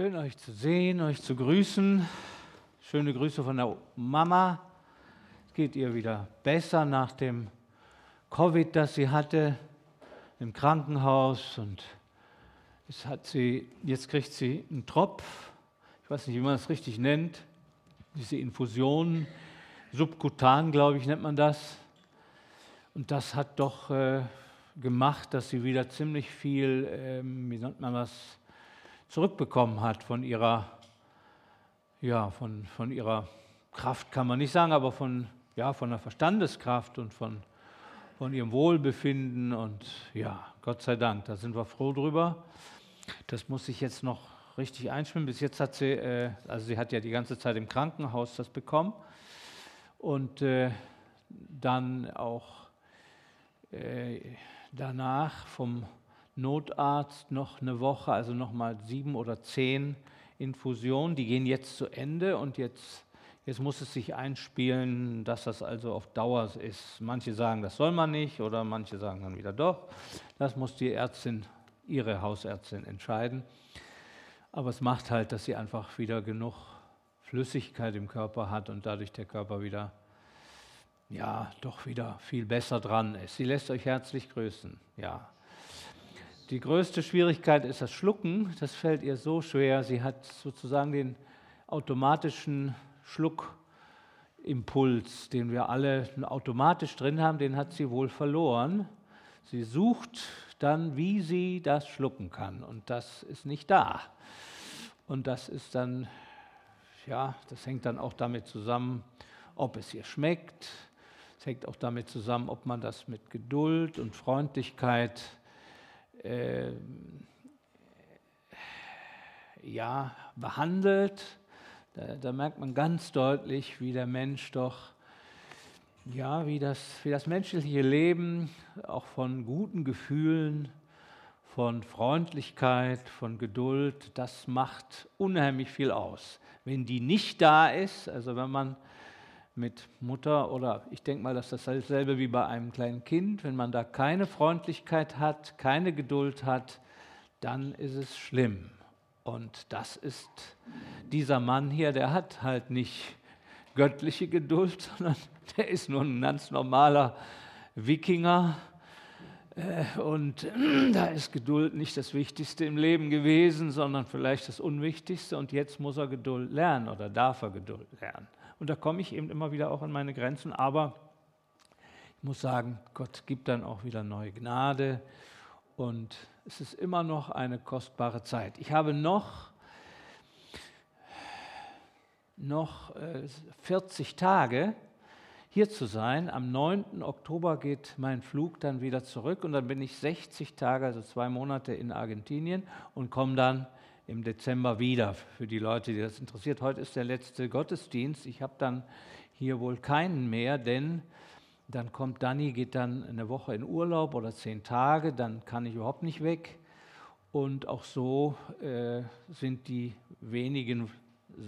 Schön euch zu sehen, euch zu grüßen. Schöne Grüße von der Mama. Es geht ihr wieder besser nach dem Covid, das sie hatte im Krankenhaus und jetzt hat sie, jetzt kriegt sie einen Tropf. Ich weiß nicht, wie man das richtig nennt. Diese Infusion, subkutan, glaube ich, nennt man das. Und das hat doch äh, gemacht, dass sie wieder ziemlich viel, äh, wie nennt man das, zurückbekommen hat von ihrer, ja, von, von ihrer Kraft, kann man nicht sagen, aber von, ja, von der Verstandeskraft und von, von ihrem Wohlbefinden. Und ja, Gott sei Dank, da sind wir froh drüber. Das muss ich jetzt noch richtig einschwimmen. Bis jetzt hat sie, äh, also sie hat ja die ganze Zeit im Krankenhaus das bekommen und äh, dann auch äh, danach vom Notarzt noch eine Woche, also nochmal sieben oder zehn Infusionen. Die gehen jetzt zu Ende und jetzt, jetzt muss es sich einspielen, dass das also auf Dauer ist. Manche sagen, das soll man nicht oder manche sagen dann wieder doch. Das muss die Ärztin, ihre Hausärztin entscheiden. Aber es macht halt, dass sie einfach wieder genug Flüssigkeit im Körper hat und dadurch der Körper wieder, ja, doch wieder viel besser dran ist. Sie lässt euch herzlich grüßen. Ja. Die größte Schwierigkeit ist das Schlucken. Das fällt ihr so schwer. Sie hat sozusagen den automatischen Schluckimpuls, den wir alle automatisch drin haben, den hat sie wohl verloren. Sie sucht dann, wie sie das schlucken kann. Und das ist nicht da. Und das ist dann, ja, das hängt dann auch damit zusammen, ob es ihr schmeckt. Es hängt auch damit zusammen, ob man das mit Geduld und Freundlichkeit äh, ja, behandelt. Da, da, merkt man ganz deutlich, wie der Mensch doch, ja, wie das, wie das menschliche Leben auch von guten Gefühlen, von Freundlichkeit, von Geduld, das macht unheimlich viel aus. Wenn die nicht da ist, also wenn man mit Mutter oder ich denke mal, dass das dasselbe wie bei einem kleinen Kind, wenn man da keine Freundlichkeit hat, keine Geduld hat, dann ist es schlimm. Und das ist dieser Mann hier, der hat halt nicht göttliche Geduld, sondern der ist nur ein ganz normaler Wikinger. Äh, und da ist Geduld nicht das Wichtigste im Leben gewesen, sondern vielleicht das Unwichtigste. Und jetzt muss er Geduld lernen oder darf er Geduld lernen. Und da komme ich eben immer wieder auch an meine Grenzen. Aber ich muss sagen, Gott gibt dann auch wieder neue Gnade. Und es ist immer noch eine kostbare Zeit. Ich habe noch, noch 40 äh, Tage hier zu sein. Am 9. Oktober geht mein Flug dann wieder zurück und dann bin ich 60 Tage, also zwei Monate in Argentinien und komme dann im Dezember wieder für die Leute, die das interessiert. Heute ist der letzte Gottesdienst. Ich habe dann hier wohl keinen mehr, denn dann kommt Dani, geht dann eine Woche in Urlaub oder zehn Tage, dann kann ich überhaupt nicht weg. Und auch so äh, sind die wenigen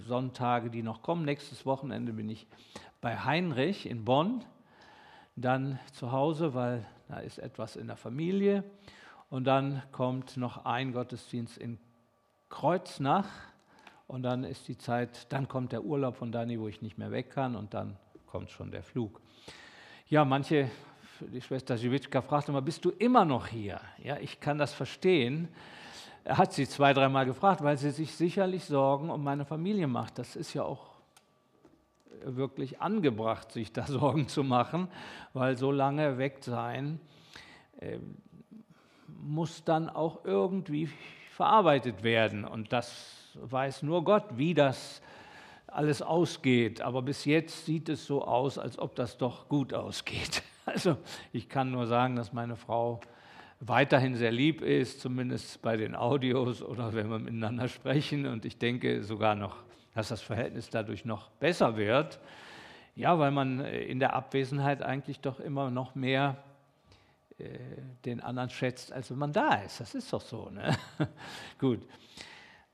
Sonntage, die noch kommen. Nächstes Wochenende bin ich bei Heinrich in Bonn, dann zu Hause, weil da ist etwas in der Familie. Und dann kommt noch ein Gottesdienst in Kreuznach und dann ist die Zeit, dann kommt der Urlaub von Dani, wo ich nicht mehr weg kann und dann kommt schon der Flug. Ja, manche, die Schwester Żywiczka fragte immer, bist du immer noch hier? Ja, ich kann das verstehen. Er hat sie zwei, dreimal gefragt, weil sie sich sicherlich Sorgen um meine Familie macht. Das ist ja auch wirklich angebracht, sich da Sorgen zu machen, weil so lange weg sein äh, muss dann auch irgendwie verarbeitet werden. Und das weiß nur Gott, wie das alles ausgeht. Aber bis jetzt sieht es so aus, als ob das doch gut ausgeht. Also ich kann nur sagen, dass meine Frau weiterhin sehr lieb ist, zumindest bei den Audios oder wenn wir miteinander sprechen. Und ich denke sogar noch, dass das Verhältnis dadurch noch besser wird. Ja, weil man in der Abwesenheit eigentlich doch immer noch mehr den anderen schätzt, als wenn man da ist. Das ist doch so. Ne? Gut.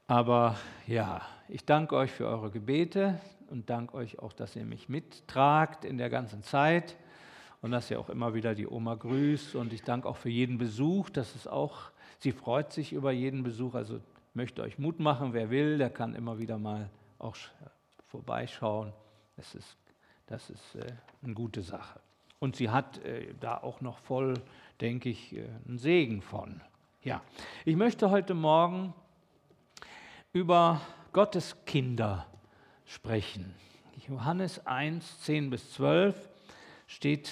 Aber ja, ich danke euch für eure Gebete und danke euch auch, dass ihr mich mittragt in der ganzen Zeit und dass ihr auch immer wieder die Oma grüßt. Und ich danke auch für jeden Besuch. Das ist auch, sie freut sich über jeden Besuch. Also möchte euch Mut machen, wer will, der kann immer wieder mal auch vorbeischauen. Das ist, das ist äh, eine gute Sache. Und sie hat äh, da auch noch voll, denke ich, äh, einen Segen von. Ja, ich möchte heute Morgen über Gottes Kinder sprechen. Johannes 1, 10 bis 12 steht,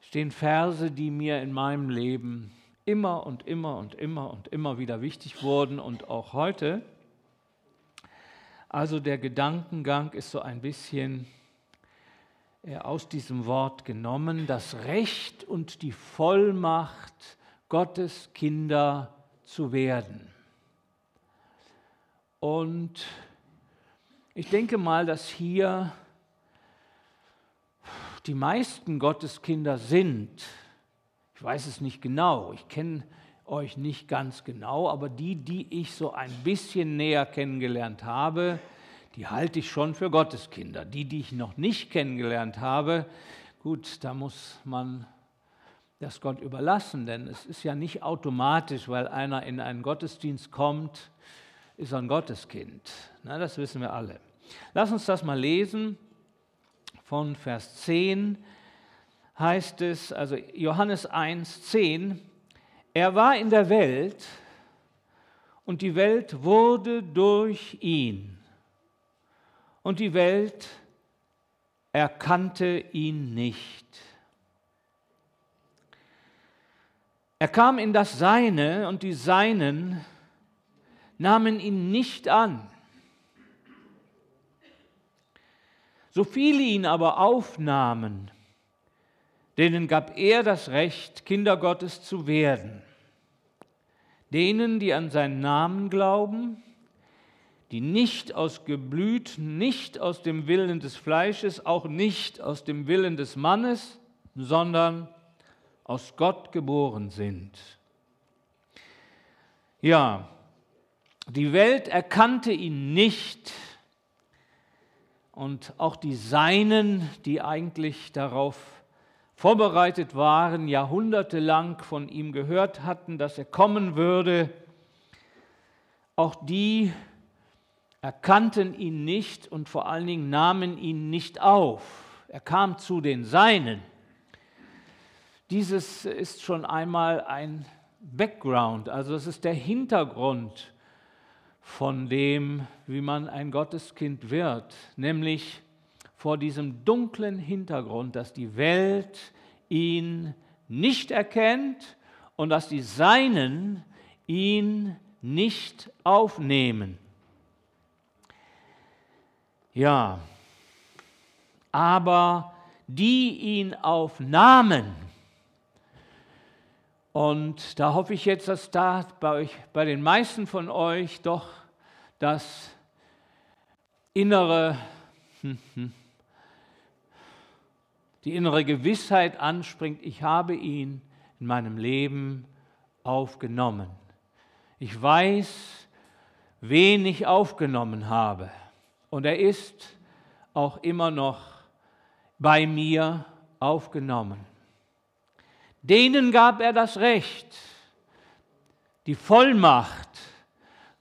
stehen Verse, die mir in meinem Leben immer und immer und immer und immer wieder wichtig wurden und auch heute. Also der Gedankengang ist so ein bisschen aus diesem Wort genommen, das Recht und die Vollmacht, Gottes Kinder zu werden. Und ich denke mal, dass hier die meisten Gotteskinder sind. Ich weiß es nicht genau, ich kenne euch nicht ganz genau, aber die, die ich so ein bisschen näher kennengelernt habe, die halte ich schon für Gotteskinder. Die, die ich noch nicht kennengelernt habe, gut, da muss man das Gott überlassen, denn es ist ja nicht automatisch, weil einer in einen Gottesdienst kommt, ist er ein Gotteskind. Na, das wissen wir alle. Lass uns das mal lesen. Von Vers 10 heißt es, also Johannes 1, 10, er war in der Welt und die Welt wurde durch ihn. Und die Welt erkannte ihn nicht. Er kam in das Seine und die Seinen nahmen ihn nicht an. So viele ihn aber aufnahmen, denen gab er das Recht, Kinder Gottes zu werden. Denen, die an seinen Namen glauben, die nicht aus Geblüt, nicht aus dem Willen des Fleisches, auch nicht aus dem Willen des Mannes, sondern aus Gott geboren sind. Ja, die Welt erkannte ihn nicht und auch die Seinen, die eigentlich darauf vorbereitet waren, jahrhundertelang von ihm gehört hatten, dass er kommen würde, auch die erkannten ihn nicht und vor allen Dingen nahmen ihn nicht auf. Er kam zu den Seinen, dieses ist schon einmal ein Background, also es ist der Hintergrund von dem, wie man ein Gotteskind wird, nämlich vor diesem dunklen Hintergrund, dass die Welt ihn nicht erkennt und dass die Seinen ihn nicht aufnehmen. Ja, aber die ihn aufnahmen, und da hoffe ich jetzt, dass da bei, euch, bei den meisten von euch doch das innere, die innere Gewissheit anspringt, ich habe ihn in meinem Leben aufgenommen. Ich weiß, wen ich aufgenommen habe. Und er ist auch immer noch bei mir aufgenommen. Denen gab er das Recht, die Vollmacht,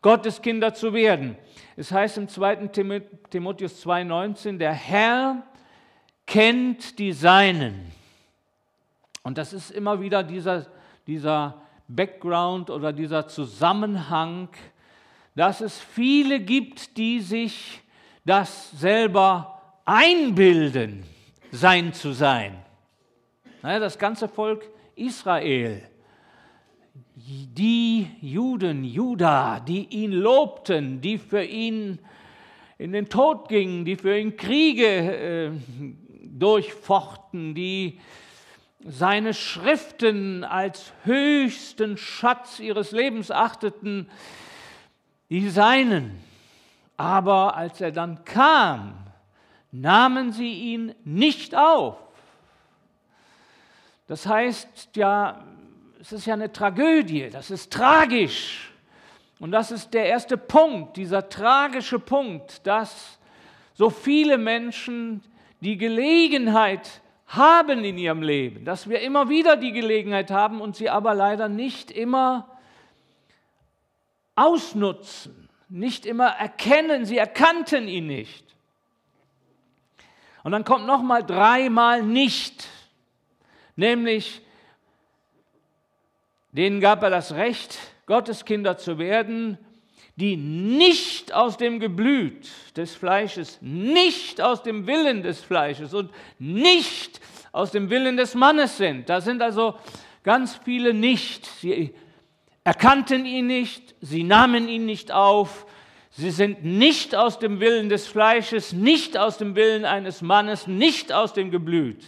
Gottes Kinder zu werden. Es heißt im 2. Timotheus 2,19, der Herr kennt die Seinen. Und das ist immer wieder dieser, dieser Background oder dieser Zusammenhang, dass es viele gibt, die sich das selber einbilden, sein zu sein. Das ganze Volk Israel, die Juden, Juda, die ihn lobten, die für ihn in den Tod gingen, die für ihn Kriege äh, durchfochten, die seine Schriften als höchsten Schatz ihres Lebens achteten, die seinen. Aber als er dann kam, nahmen sie ihn nicht auf. Das heißt ja, es ist ja eine Tragödie, das ist tragisch. Und das ist der erste Punkt, dieser tragische Punkt, dass so viele Menschen die Gelegenheit haben in ihrem Leben, dass wir immer wieder die Gelegenheit haben und sie aber leider nicht immer ausnutzen, nicht immer erkennen. Sie erkannten ihn nicht. Und dann kommt nochmal dreimal nicht, nämlich denen gab er das Recht, Gotteskinder zu werden, die nicht aus dem Geblüt des Fleisches, nicht aus dem Willen des Fleisches und nicht aus dem Willen des Mannes sind. Da sind also ganz viele nicht. Sie erkannten ihn nicht, sie nahmen ihn nicht auf, sie sind nicht aus dem Willen des Fleisches, nicht aus dem Willen eines Mannes, nicht aus dem Geblüt.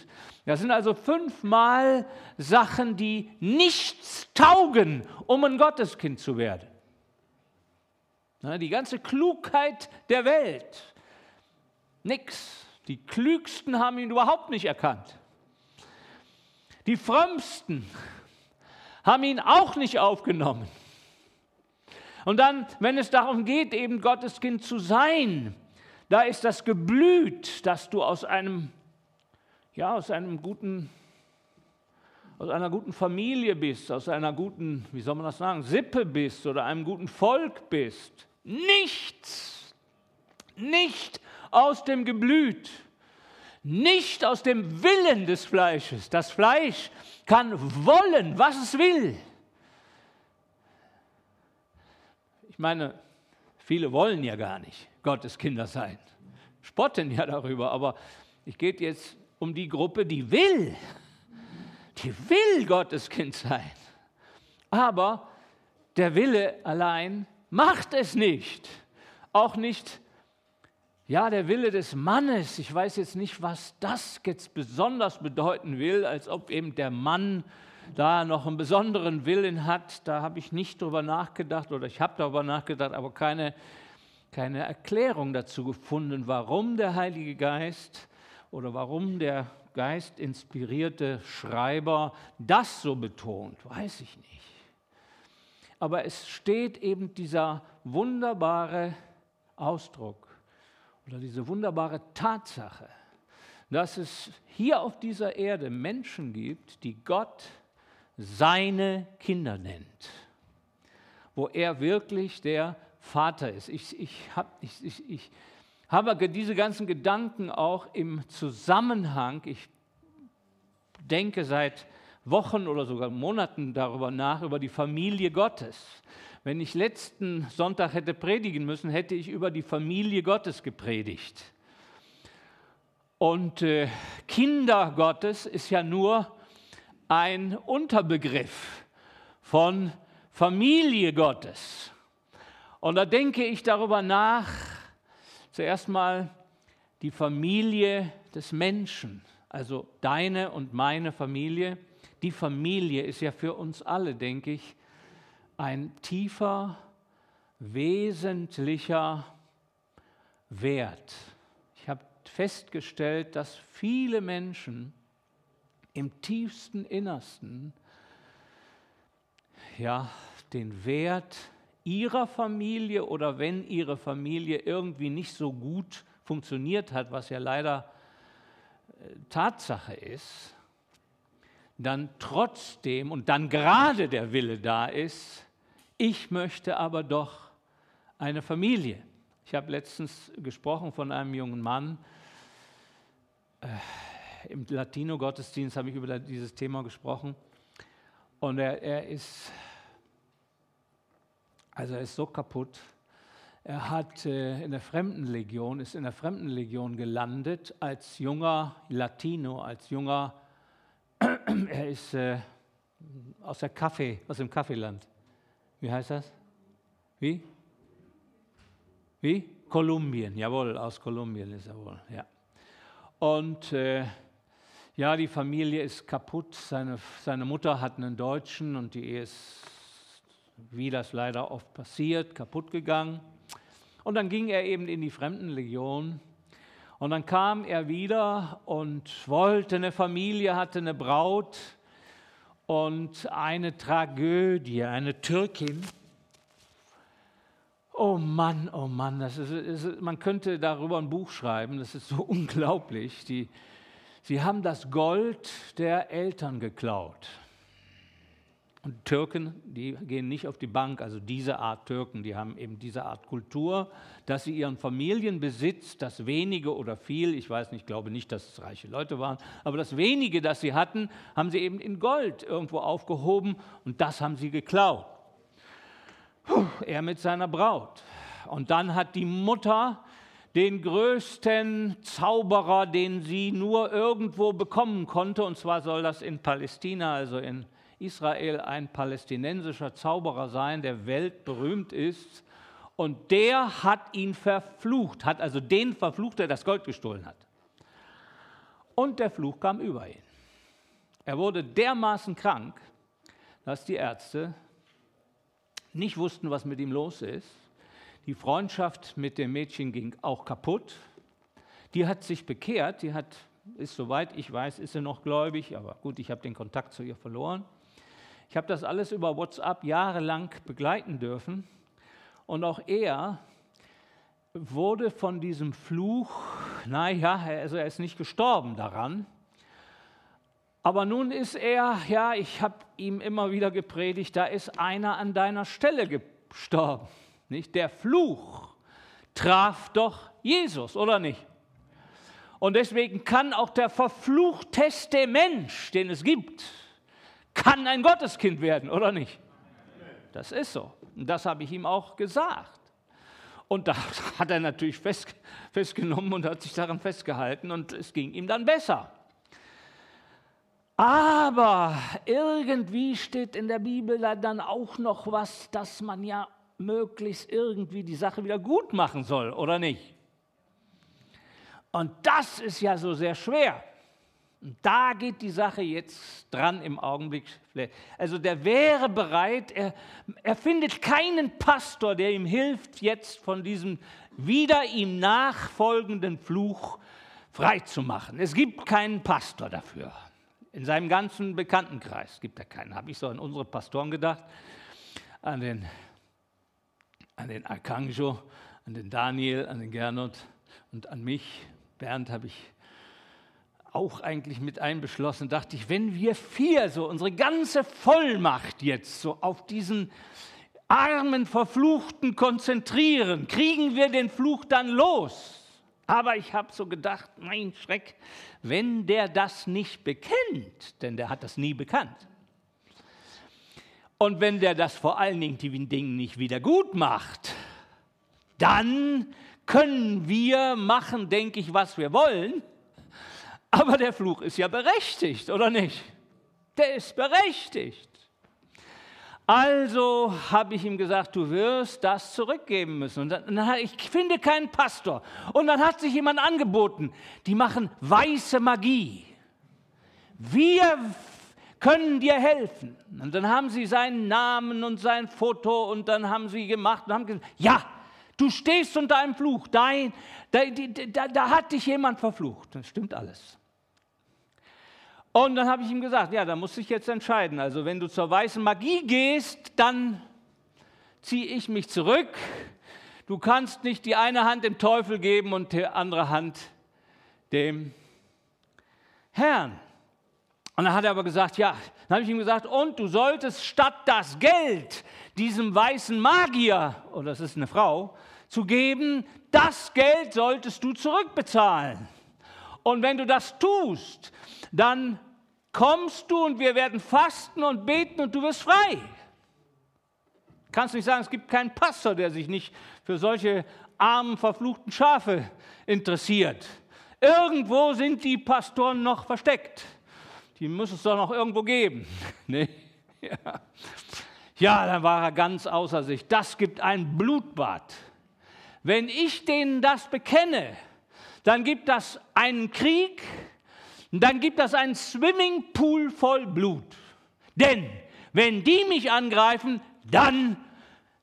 Das sind also fünfmal Sachen, die nichts taugen, um ein Gotteskind zu werden. Die ganze Klugheit der Welt, nix. Die Klügsten haben ihn überhaupt nicht erkannt. Die Frömmsten haben ihn auch nicht aufgenommen. Und dann, wenn es darum geht, eben Gottes Kind zu sein, da ist das Geblüt, dass du aus einem, ja, aus einem guten, aus einer guten Familie bist, aus einer guten, wie soll man das sagen, Sippe bist oder einem guten Volk bist. Nichts, nicht aus dem Geblüt, nicht aus dem Willen des Fleisches. Das Fleisch kann wollen, was es will. Ich meine, viele wollen ja gar nicht Gottes Kinder sein, spotten ja darüber, aber ich geht jetzt um die Gruppe, die will, die will Gottes Kind sein. Aber der Wille allein macht es nicht. Auch nicht ja, der Wille des Mannes, ich weiß jetzt nicht, was das jetzt besonders bedeuten will, als ob eben der Mann da noch einen besonderen Willen hat. Da habe ich nicht drüber nachgedacht oder ich habe darüber nachgedacht, aber keine, keine Erklärung dazu gefunden, warum der Heilige Geist oder warum der geistinspirierte Schreiber das so betont, weiß ich nicht. Aber es steht eben dieser wunderbare Ausdruck oder diese wunderbare Tatsache, dass es hier auf dieser Erde Menschen gibt, die Gott seine Kinder nennt, wo er wirklich der Vater ist. Ich, ich, hab, ich, ich, ich habe diese ganzen Gedanken auch im Zusammenhang, ich denke seit Wochen oder sogar Monaten darüber nach, über die Familie Gottes. Wenn ich letzten Sonntag hätte predigen müssen, hätte ich über die Familie Gottes gepredigt. Und äh, Kinder Gottes ist ja nur ein Unterbegriff von Familie Gottes. Und da denke ich darüber nach, zuerst mal die Familie des Menschen, also deine und meine Familie. Die Familie ist ja für uns alle, denke ich, ein tiefer, wesentlicher Wert. Ich habe festgestellt, dass viele Menschen im tiefsten Innersten ja, den Wert ihrer Familie oder wenn ihre Familie irgendwie nicht so gut funktioniert hat, was ja leider äh, Tatsache ist, dann trotzdem und dann gerade der Wille da ist, ich möchte aber doch eine Familie. Ich habe letztens gesprochen von einem jungen Mann. Äh, Im Latino-Gottesdienst habe ich über dieses Thema gesprochen. Und er, er ist, also er ist so kaputt. Er hat äh, in der Fremdenlegion, ist in der Fremdenlegion gelandet als junger Latino, als junger, er ist äh, aus der Kaffee, aus dem Kaffeeland. Wie heißt das? Wie? Wie? Kolumbien, jawohl, aus Kolumbien ist er wohl, ja. Und äh, ja, die Familie ist kaputt. Seine, seine Mutter hat einen Deutschen und die Ehe ist, wie das leider oft passiert, kaputt gegangen. Und dann ging er eben in die Fremdenlegion. Und dann kam er wieder und wollte eine Familie, hatte eine Braut und eine Tragödie, eine Türkin. Oh Mann, oh Mann, das ist, ist, man könnte darüber ein Buch schreiben, das ist so unglaublich. Die, sie haben das Gold der Eltern geklaut. Und Türken, die gehen nicht auf die Bank, also diese Art Türken, die haben eben diese Art Kultur, dass sie ihren Familienbesitz, das wenige oder viel, ich weiß nicht, ich glaube nicht, dass es reiche Leute waren, aber das wenige, das sie hatten, haben sie eben in Gold irgendwo aufgehoben und das haben sie geklaut. Puh, er mit seiner Braut. Und dann hat die Mutter den größten Zauberer, den sie nur irgendwo bekommen konnte, und zwar soll das in Palästina, also in Israel ein palästinensischer Zauberer sein, der weltberühmt ist. Und der hat ihn verflucht, hat also den verflucht, der das Gold gestohlen hat. Und der Fluch kam über ihn. Er wurde dermaßen krank, dass die Ärzte nicht wussten, was mit ihm los ist. Die Freundschaft mit dem Mädchen ging auch kaputt. Die hat sich bekehrt, die hat, ist soweit ich weiß, ist sie noch gläubig, aber gut, ich habe den Kontakt zu ihr verloren. Ich habe das alles über WhatsApp jahrelang begleiten dürfen. Und auch er wurde von diesem Fluch, naja, also er ist nicht gestorben daran. Aber nun ist er, ja, ich habe ihm immer wieder gepredigt, da ist einer an deiner Stelle gestorben. Nicht? Der Fluch traf doch Jesus, oder nicht? Und deswegen kann auch der verfluchteste Mensch, den es gibt, kann ein Gotteskind werden, oder nicht? Das ist so. Und das habe ich ihm auch gesagt. Und da hat er natürlich fest, festgenommen und hat sich daran festgehalten und es ging ihm dann besser. Aber irgendwie steht in der Bibel dann auch noch was, dass man ja möglichst irgendwie die Sache wieder gut machen soll, oder nicht? Und das ist ja so sehr schwer. Und da geht die Sache jetzt dran im Augenblick. Also der wäre bereit, er, er findet keinen Pastor, der ihm hilft, jetzt von diesem wieder ihm nachfolgenden Fluch frei zu machen. Es gibt keinen Pastor dafür. In seinem ganzen Bekanntenkreis gibt er keinen. Habe ich so an unsere Pastoren gedacht, an den, an den Arcangelo, an den Daniel, an den Gernot und an mich. Bernd habe ich auch eigentlich mit einbeschlossen, dachte ich, wenn wir vier so unsere ganze Vollmacht jetzt so auf diesen armen Verfluchten konzentrieren, kriegen wir den Fluch dann los. Aber ich habe so gedacht, mein Schreck, wenn der das nicht bekennt, denn der hat das nie bekannt. Und wenn der das vor allen Dingen nicht wieder gut macht, dann können wir machen, denke ich, was wir wollen. Aber der Fluch ist ja berechtigt, oder nicht? Der ist berechtigt. Also habe ich ihm gesagt, du wirst das zurückgeben müssen. Und dann, ich finde keinen Pastor. Und dann hat sich jemand angeboten, die machen weiße Magie. Wir können dir helfen. Und dann haben sie seinen Namen und sein Foto und dann haben sie gemacht und haben gesagt, ja, du stehst unter einem Fluch. Dein, da, da, da hat dich jemand verflucht. Das stimmt alles. Und dann habe ich ihm gesagt, ja, da musst du dich jetzt entscheiden. Also wenn du zur weißen Magie gehst, dann ziehe ich mich zurück. Du kannst nicht die eine Hand dem Teufel geben und die andere Hand dem Herrn. Und dann hat er aber gesagt, ja, dann habe ich ihm gesagt, und du solltest statt das Geld diesem weißen Magier, oder oh, das ist eine Frau, zu geben, das Geld solltest du zurückbezahlen. Und wenn du das tust, dann kommst du und wir werden fasten und beten und du wirst frei. Kannst nicht sagen, es gibt keinen Pastor, der sich nicht für solche armen, verfluchten Schafe interessiert. Irgendwo sind die Pastoren noch versteckt. Die muss es doch noch irgendwo geben. nee? ja. ja, dann war er ganz außer sich. Das gibt ein Blutbad. Wenn ich denen das bekenne, dann gibt das einen Krieg, dann gibt das einen Swimmingpool voll Blut. Denn wenn die mich angreifen, dann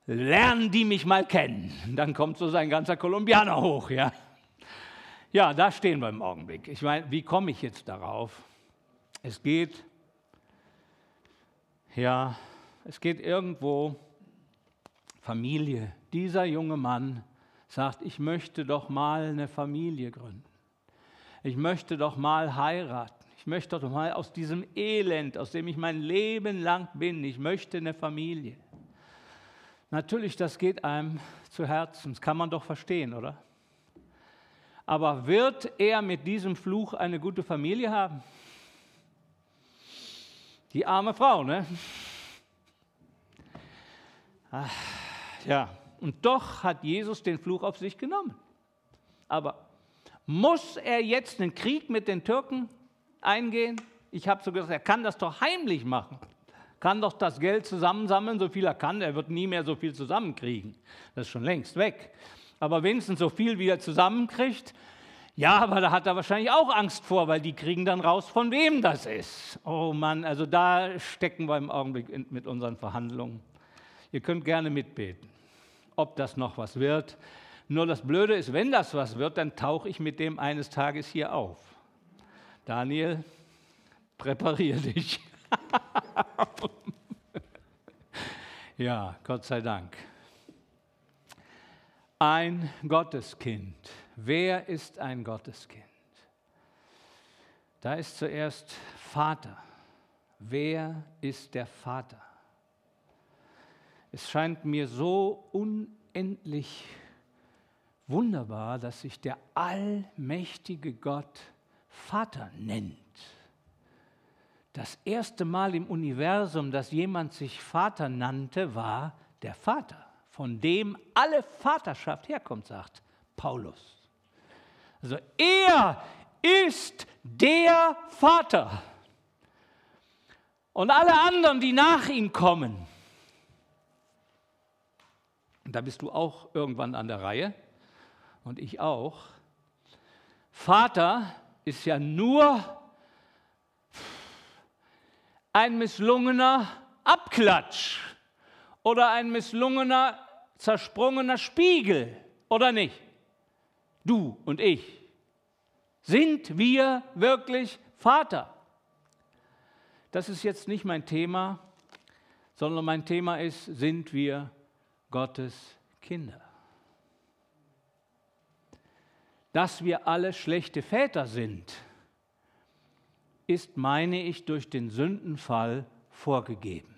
lernen die mich mal kennen. Dann kommt so sein ganzer Kolumbianer hoch, ja. Ja, da stehen wir im Augenblick. Ich meine, wie komme ich jetzt darauf? Es geht, ja, es geht irgendwo Familie. Dieser junge Mann sagt, ich möchte doch mal eine Familie gründen ich möchte doch mal heiraten, ich möchte doch mal aus diesem Elend, aus dem ich mein Leben lang bin, ich möchte eine Familie. Natürlich, das geht einem zu Herzen, das kann man doch verstehen, oder? Aber wird er mit diesem Fluch eine gute Familie haben? Die arme Frau, ne? Ach, ja, und doch hat Jesus den Fluch auf sich genommen. Aber muss er jetzt einen Krieg mit den Türken eingehen? Ich habe so gesagt, er kann das doch heimlich machen. Kann doch das Geld zusammensammeln, so viel er kann. Er wird nie mehr so viel zusammenkriegen. Das ist schon längst weg. Aber wenigstens so viel, wie er zusammenkriegt. Ja, aber da hat er wahrscheinlich auch Angst vor, weil die kriegen dann raus, von wem das ist. Oh Mann, also da stecken wir im Augenblick mit unseren Verhandlungen. Ihr könnt gerne mitbeten, ob das noch was wird. Nur das Blöde ist, wenn das was wird, dann tauche ich mit dem eines Tages hier auf. Daniel, präpariere dich. ja, Gott sei Dank. Ein Gotteskind. Wer ist ein Gotteskind? Da ist zuerst Vater. Wer ist der Vater? Es scheint mir so unendlich wunderbar, dass sich der allmächtige Gott Vater nennt. Das erste Mal im Universum, dass jemand sich Vater nannte, war der Vater, von dem alle Vaterschaft herkommt, sagt Paulus. Also er ist der Vater. Und alle anderen, die nach ihm kommen, da bist du auch irgendwann an der Reihe, und ich auch. Vater ist ja nur ein misslungener Abklatsch oder ein misslungener, zersprungener Spiegel, oder nicht? Du und ich. Sind wir wirklich Vater? Das ist jetzt nicht mein Thema, sondern mein Thema ist, sind wir Gottes Kinder? Dass wir alle schlechte Väter sind, ist, meine ich, durch den Sündenfall vorgegeben.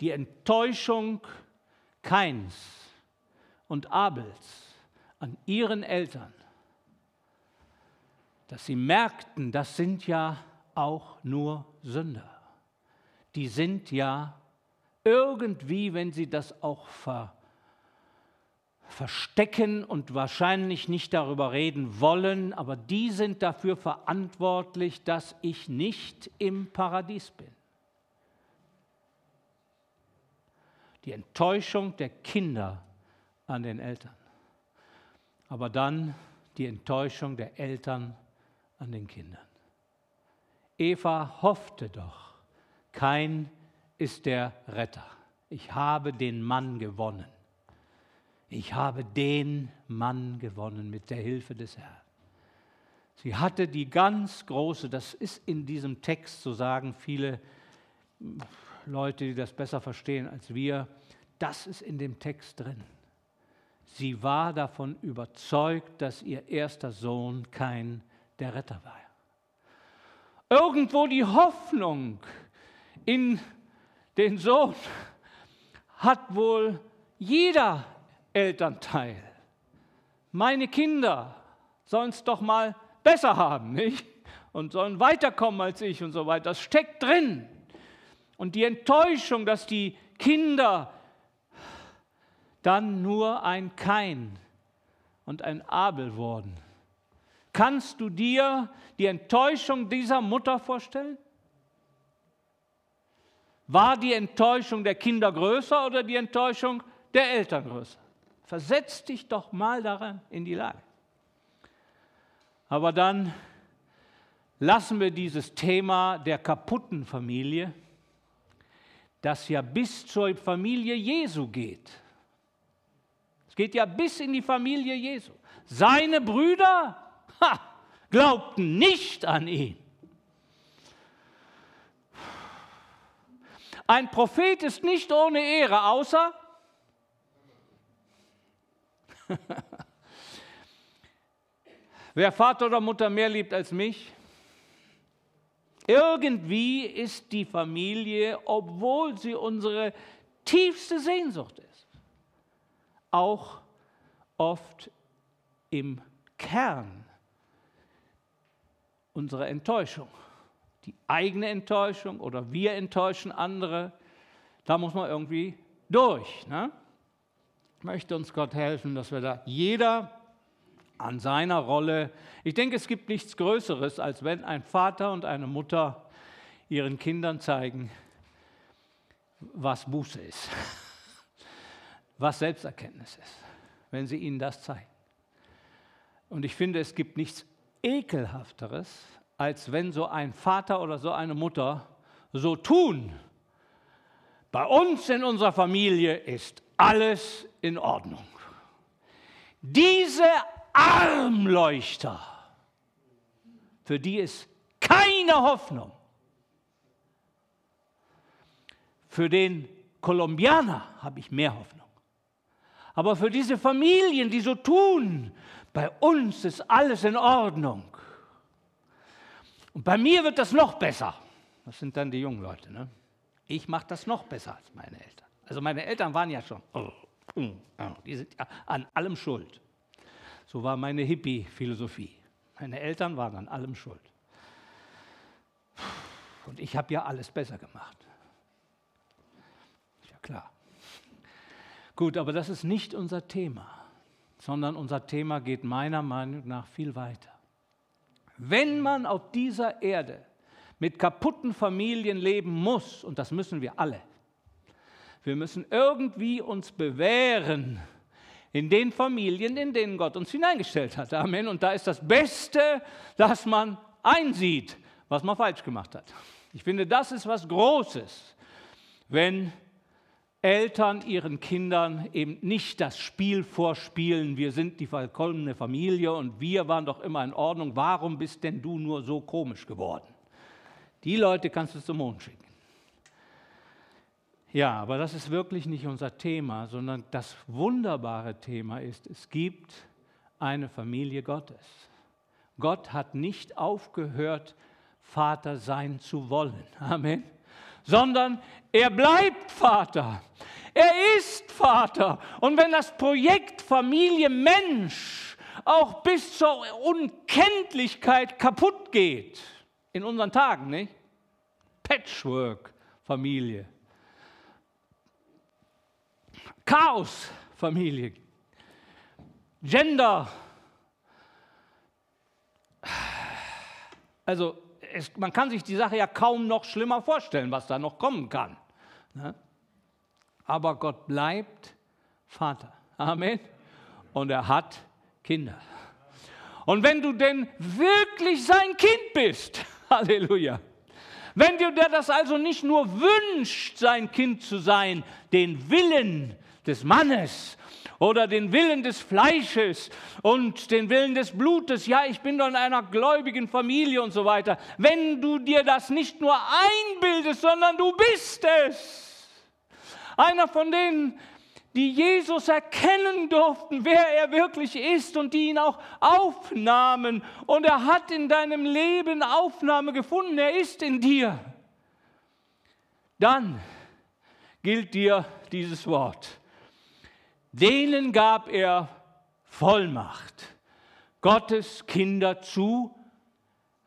Die Enttäuschung Kains und Abels an ihren Eltern, dass sie merkten, das sind ja auch nur Sünder. Die sind ja irgendwie, wenn sie das auch ver verstecken und wahrscheinlich nicht darüber reden wollen, aber die sind dafür verantwortlich, dass ich nicht im Paradies bin. Die Enttäuschung der Kinder an den Eltern, aber dann die Enttäuschung der Eltern an den Kindern. Eva hoffte doch, kein ist der Retter. Ich habe den Mann gewonnen ich habe den Mann gewonnen mit der Hilfe des Herrn. Sie hatte die ganz große, das ist in diesem Text, so sagen viele Leute, die das besser verstehen als wir, das ist in dem Text drin. Sie war davon überzeugt, dass ihr erster Sohn kein der Retter war. Irgendwo die Hoffnung in den Sohn hat wohl jeder Elternteil. Meine Kinder sollen es doch mal besser haben, nicht? Und sollen weiterkommen als ich und so weiter. Das steckt drin. Und die Enttäuschung, dass die Kinder dann nur ein Kain und ein Abel wurden. Kannst du dir die Enttäuschung dieser Mutter vorstellen? War die Enttäuschung der Kinder größer oder die Enttäuschung der Eltern größer? Versetz dich doch mal daran in die Lage. Aber dann lassen wir dieses Thema der kaputten Familie, das ja bis zur Familie Jesu geht. Es geht ja bis in die Familie Jesu. Seine Brüder ha, glaubten nicht an ihn. Ein Prophet ist nicht ohne Ehre, außer Wer Vater oder Mutter mehr liebt als mich, Irgendwie ist die Familie, obwohl sie unsere tiefste Sehnsucht ist, auch oft im Kern unserer Enttäuschung. Die eigene Enttäuschung oder wir enttäuschen andere, da muss man irgendwie durch. Ne? Möchte uns Gott helfen, dass wir da jeder an seiner Rolle, ich denke, es gibt nichts Größeres, als wenn ein Vater und eine Mutter ihren Kindern zeigen, was Buße ist, was Selbsterkenntnis ist, wenn sie ihnen das zeigen. Und ich finde, es gibt nichts ekelhafteres, als wenn so ein Vater oder so eine Mutter so tun. Bei uns in unserer Familie ist alles in Ordnung. Diese Armleuchter, für die ist keine Hoffnung. Für den Kolumbianer habe ich mehr Hoffnung. Aber für diese Familien, die so tun, bei uns ist alles in Ordnung. Und bei mir wird das noch besser. Das sind dann die jungen Leute. Ne? Ich mache das noch besser als meine Eltern. Also meine Eltern waren ja schon, oh, oh, oh, die sind ja an allem schuld. So war meine Hippie-Philosophie. Meine Eltern waren an allem schuld. Und ich habe ja alles besser gemacht. Ist ja klar. Gut, aber das ist nicht unser Thema, sondern unser Thema geht meiner Meinung nach viel weiter. Wenn man auf dieser Erde mit kaputten Familien leben muss, und das müssen wir alle, wir müssen irgendwie uns bewähren, in den Familien, in denen Gott uns hineingestellt hat. Amen. Und da ist das Beste, dass man einsieht, was man falsch gemacht hat. Ich finde, das ist was Großes, wenn Eltern ihren Kindern eben nicht das Spiel vorspielen, wir sind die vollkommene Familie und wir waren doch immer in Ordnung, warum bist denn du nur so komisch geworden? Die Leute kannst du zum Mond schicken. Ja, aber das ist wirklich nicht unser Thema, sondern das wunderbare Thema ist, es gibt eine Familie Gottes. Gott hat nicht aufgehört, Vater sein zu wollen. Amen. Sondern er bleibt Vater. Er ist Vater. Und wenn das Projekt Familie Mensch auch bis zur Unkenntlichkeit kaputt geht, in unseren Tagen, nicht? Patchwork-Familie. Chaos, Familie. Gender. Also es, man kann sich die Sache ja kaum noch schlimmer vorstellen, was da noch kommen kann. Ne? Aber Gott bleibt Vater. Amen. Und er hat Kinder. Und wenn du denn wirklich sein Kind bist, Halleluja, wenn dir das also nicht nur wünscht, sein Kind zu sein, den Willen des Mannes oder den Willen des Fleisches und den Willen des Blutes. Ja, ich bin doch in einer gläubigen Familie und so weiter. Wenn du dir das nicht nur einbildest, sondern du bist es. Einer von denen, die Jesus erkennen durften, wer er wirklich ist und die ihn auch aufnahmen. Und er hat in deinem Leben Aufnahme gefunden, er ist in dir. Dann gilt dir dieses Wort denen gab er Vollmacht, Gottes Kinder zu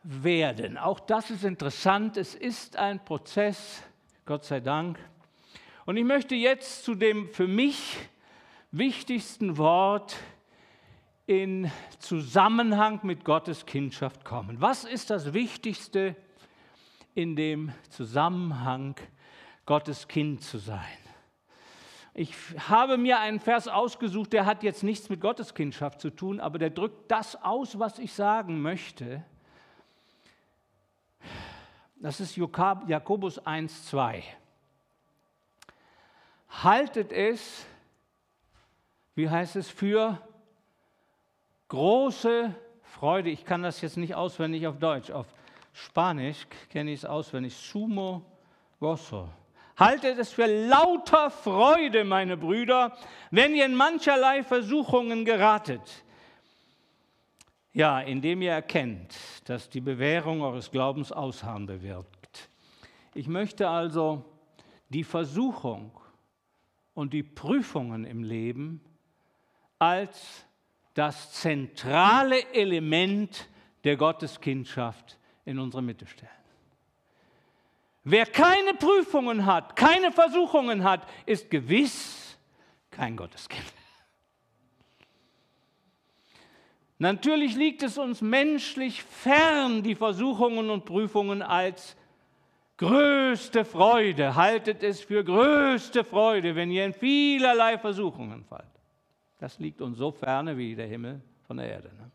werden. Auch das ist interessant. Es ist ein Prozess, Gott sei Dank. Und ich möchte jetzt zu dem für mich wichtigsten Wort in Zusammenhang mit Gottes Kindschaft kommen. Was ist das Wichtigste in dem Zusammenhang, Gottes Kind zu sein? Ich habe mir einen Vers ausgesucht, der hat jetzt nichts mit Gotteskindschaft zu tun, aber der drückt das aus, was ich sagen möchte. Das ist Jakobus 1,2. Haltet es, wie heißt es, für große Freude. Ich kann das jetzt nicht auswendig auf Deutsch, auf Spanisch kenne ich es auswendig. Sumo gozo Haltet es für lauter Freude, meine Brüder, wenn ihr in mancherlei Versuchungen geratet. Ja, indem ihr erkennt, dass die Bewährung eures Glaubens Ausharren bewirkt. Ich möchte also die Versuchung und die Prüfungen im Leben als das zentrale Element der Gotteskindschaft in unsere Mitte stellen. Wer keine Prüfungen hat, keine Versuchungen hat, ist gewiss kein Gotteskind. Natürlich liegt es uns menschlich fern, die Versuchungen und Prüfungen als größte Freude. Haltet es für größte Freude, wenn ihr in vielerlei Versuchungen fallt. Das liegt uns so ferne wie der Himmel von der Erde. Ne?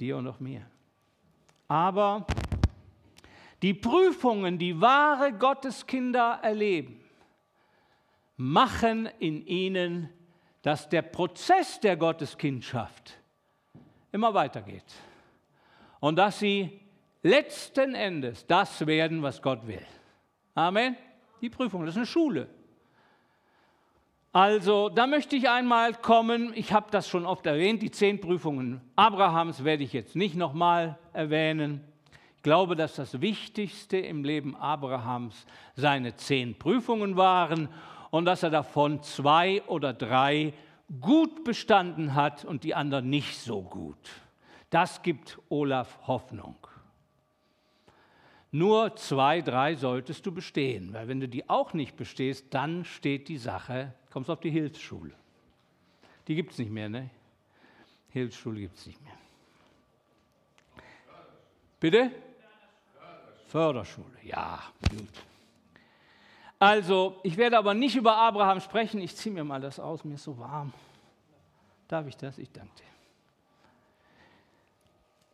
Dir und auch mir. Aber die Prüfungen, die wahre Gotteskinder erleben, machen in ihnen, dass der Prozess der Gotteskindschaft immer weitergeht. Und dass sie letzten Endes das werden, was Gott will. Amen. Die Prüfung, das ist eine Schule. Also, da möchte ich einmal kommen. Ich habe das schon oft erwähnt. Die zehn Prüfungen Abrahams werde ich jetzt nicht nochmal erwähnen. Glaube, dass das Wichtigste im Leben Abrahams seine zehn Prüfungen waren und dass er davon zwei oder drei gut bestanden hat und die anderen nicht so gut. Das gibt Olaf Hoffnung. Nur zwei, drei solltest du bestehen, weil wenn du die auch nicht bestehst, dann steht die Sache, kommst auf die Hilfsschule. Die gibt es nicht mehr, ne? Hilfsschule gibt es nicht mehr. Bitte? Förderschule, ja, gut. Also, ich werde aber nicht über Abraham sprechen. Ich ziehe mir mal das aus, mir ist so warm. Darf ich das? Ich danke dir.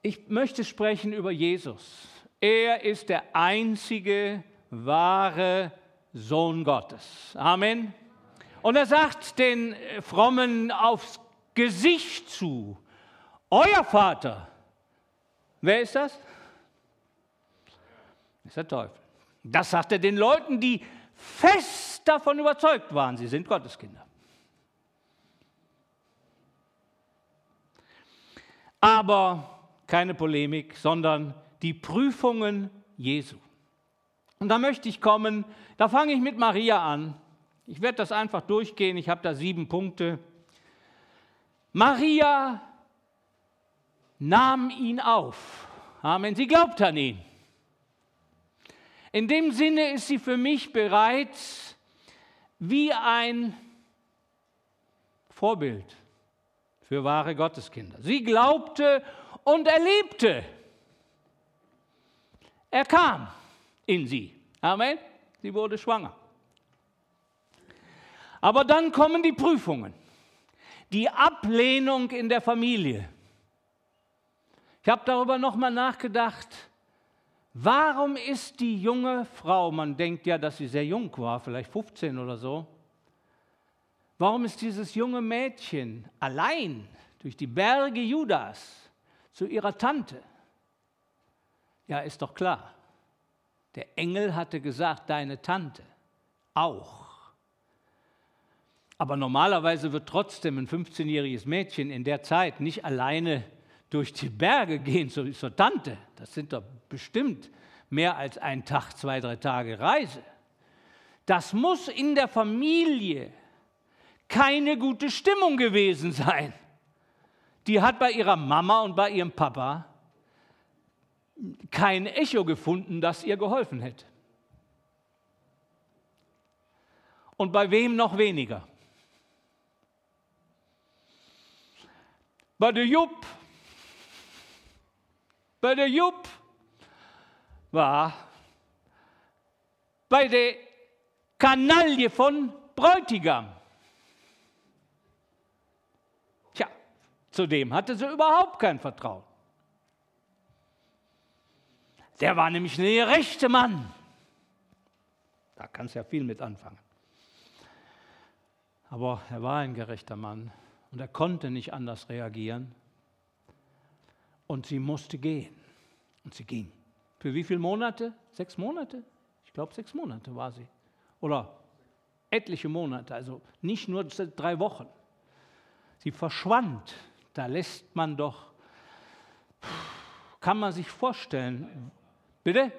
Ich möchte sprechen über Jesus. Er ist der einzige wahre Sohn Gottes. Amen. Und er sagt den Frommen aufs Gesicht zu, euer Vater, wer ist das? Das ist der Teufel. Das sagt er den Leuten, die fest davon überzeugt waren, sie sind Gotteskinder. Aber keine Polemik, sondern die Prüfungen Jesu. Und da möchte ich kommen, da fange ich mit Maria an. Ich werde das einfach durchgehen, ich habe da sieben Punkte. Maria nahm ihn auf. Amen. Sie glaubt an ihn. In dem Sinne ist sie für mich bereits wie ein Vorbild für wahre Gotteskinder. Sie glaubte und erlebte. Er kam in sie. Amen. Sie wurde schwanger. Aber dann kommen die Prüfungen, die Ablehnung in der Familie. Ich habe darüber nochmal nachgedacht. Warum ist die junge Frau, man denkt ja, dass sie sehr jung war, vielleicht 15 oder so, warum ist dieses junge Mädchen allein durch die Berge Judas zu ihrer Tante? Ja, ist doch klar. Der Engel hatte gesagt, deine Tante auch. Aber normalerweise wird trotzdem ein 15-jähriges Mädchen in der Zeit nicht alleine durch die Berge gehen zur, zur Tante. Das sind doch bestimmt mehr als ein Tag, zwei, drei Tage Reise. Das muss in der Familie keine gute Stimmung gewesen sein. Die hat bei ihrer Mama und bei ihrem Papa kein Echo gefunden, das ihr geholfen hätte. Und bei wem noch weniger? Bei der Jupp. Bei der Jupp war bei der Kanaille von Bräutigam. Tja, zu dem hatte sie überhaupt kein Vertrauen. Der war nämlich der rechte Mann. Da kannst du ja viel mit anfangen. Aber er war ein gerechter Mann und er konnte nicht anders reagieren. Und sie musste gehen. Und sie ging. Für wie viele Monate? Sechs Monate? Ich glaube, sechs Monate war sie. Oder etliche Monate, also nicht nur drei Wochen. Sie verschwand. Da lässt man doch kann man sich vorstellen. Bitte?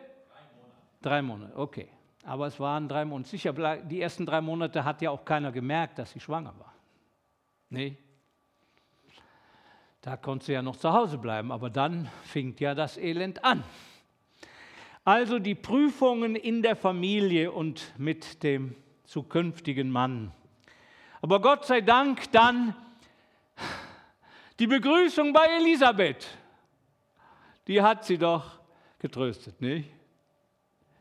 Drei Monate, okay. Aber es waren drei Monate. Sicher, die ersten drei Monate hat ja auch keiner gemerkt, dass sie schwanger war. Nee. Da konnte sie ja noch zu Hause bleiben, aber dann fing ja das Elend an. Also die Prüfungen in der Familie und mit dem zukünftigen Mann. Aber Gott sei Dank dann die Begrüßung bei Elisabeth. Die hat sie doch getröstet, nicht?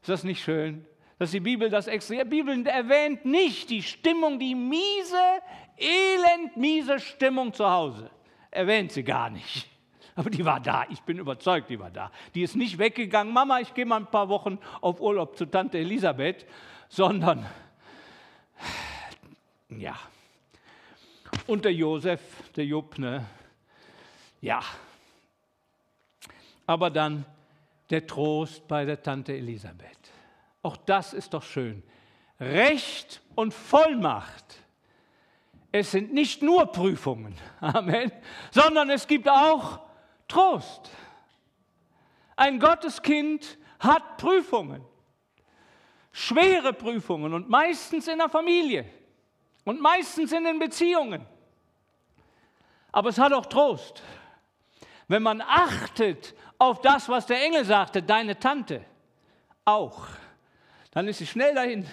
Ist das nicht schön? Dass die Bibel das extra, die Bibel erwähnt nicht die Stimmung, die miese, elend miese Stimmung zu Hause. Erwähnt sie gar nicht. Aber die war da, ich bin überzeugt, die war da. Die ist nicht weggegangen, Mama, ich gehe mal ein paar Wochen auf Urlaub zu Tante Elisabeth, sondern, ja. Und der Josef, der Jupp, ne? ja. Aber dann der Trost bei der Tante Elisabeth. Auch das ist doch schön. Recht und Vollmacht. Es sind nicht nur Prüfungen, Amen, sondern es gibt auch Trost. Ein Gotteskind hat Prüfungen, schwere Prüfungen und meistens in der Familie und meistens in den Beziehungen. Aber es hat auch Trost. Wenn man achtet auf das, was der Engel sagte, deine Tante auch, dann ist sie schnell dahin.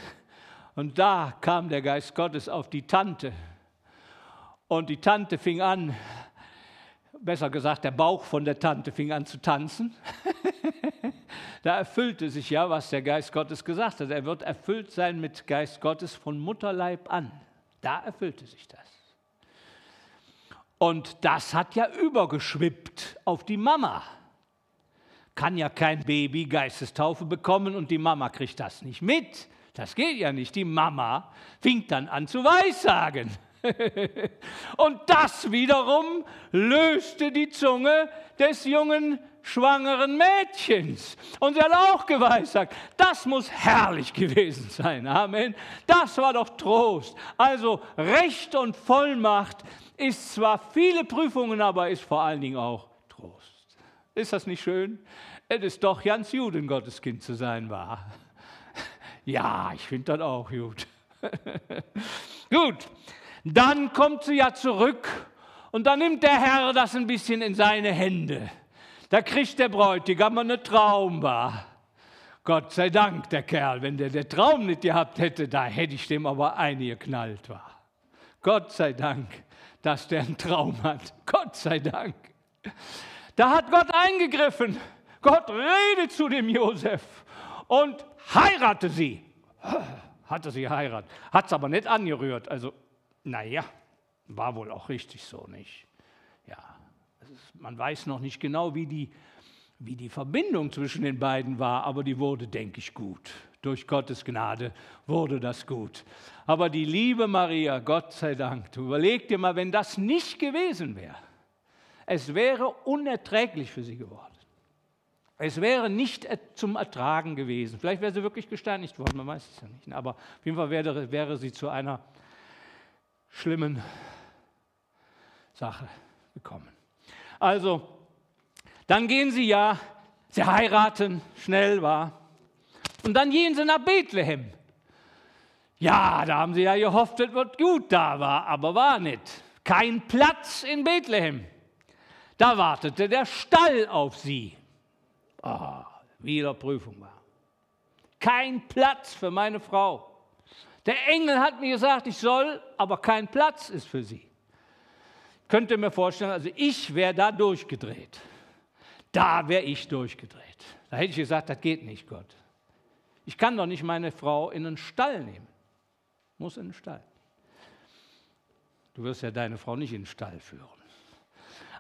Und da kam der Geist Gottes auf die Tante. Und die Tante fing an, besser gesagt, der Bauch von der Tante fing an zu tanzen. da erfüllte sich ja, was der Geist Gottes gesagt hat. Er wird erfüllt sein mit Geist Gottes von Mutterleib an. Da erfüllte sich das. Und das hat ja übergeschwippt auf die Mama. Kann ja kein Baby Geistestaufe bekommen und die Mama kriegt das nicht mit. Das geht ja nicht. Die Mama fing dann an zu weissagen. und das wiederum löste die Zunge des jungen schwangeren Mädchens. Und sie hat auch geweissagt. Das muss herrlich gewesen sein. Amen. Das war doch Trost. Also Recht und Vollmacht ist zwar viele Prüfungen, aber ist vor allen Dingen auch Trost. Ist das nicht schön? Es ist doch ganz gut, ein Gotteskind zu sein, war. Ja, ich finde das auch gut. gut, dann kommt sie ja zurück und dann nimmt der Herr das ein bisschen in seine Hände. Da kriegt der Bräutigam eine Traumbar. Gott sei Dank, der Kerl, wenn der den Traum nicht gehabt hätte, da hätte ich dem aber eingeknallt war. Gott sei Dank dass der einen Traum hat. Gott sei Dank. Da hat Gott eingegriffen. Gott redet zu dem Josef und heirate sie. Hatte sie heiratet. Hat es aber nicht angerührt. Also, naja, war wohl auch richtig so nicht. Ja, ist, man weiß noch nicht genau, wie die, wie die Verbindung zwischen den beiden war, aber die wurde, denke ich, gut. Durch Gottes Gnade wurde das gut. Aber die liebe Maria, Gott sei Dank, überleg dir mal, wenn das nicht gewesen wäre, es wäre unerträglich für sie geworden. Es wäre nicht zum Ertragen gewesen. Vielleicht wäre sie wirklich gesteinigt worden, man weiß es ja nicht. Aber auf jeden Fall wäre, wäre sie zu einer schlimmen Sache gekommen. Also, dann gehen sie ja, sie heiraten, schnell war. Und dann gehen sie nach Bethlehem. Ja, da haben sie ja gehofft, es wird gut da war, aber war nicht. Kein Platz in Bethlehem. Da wartete der Stall auf sie. Oh, wieder Prüfung war. Kein Platz für meine Frau. Der Engel hat mir gesagt, ich soll, aber kein Platz ist für sie. Könnt ihr mir vorstellen, also ich wäre da durchgedreht. Da wäre ich durchgedreht. Da hätte ich gesagt, das geht nicht, Gott. Ich kann doch nicht meine Frau in einen Stall nehmen. Muss in den Stall. Du wirst ja deine Frau nicht in den Stall führen.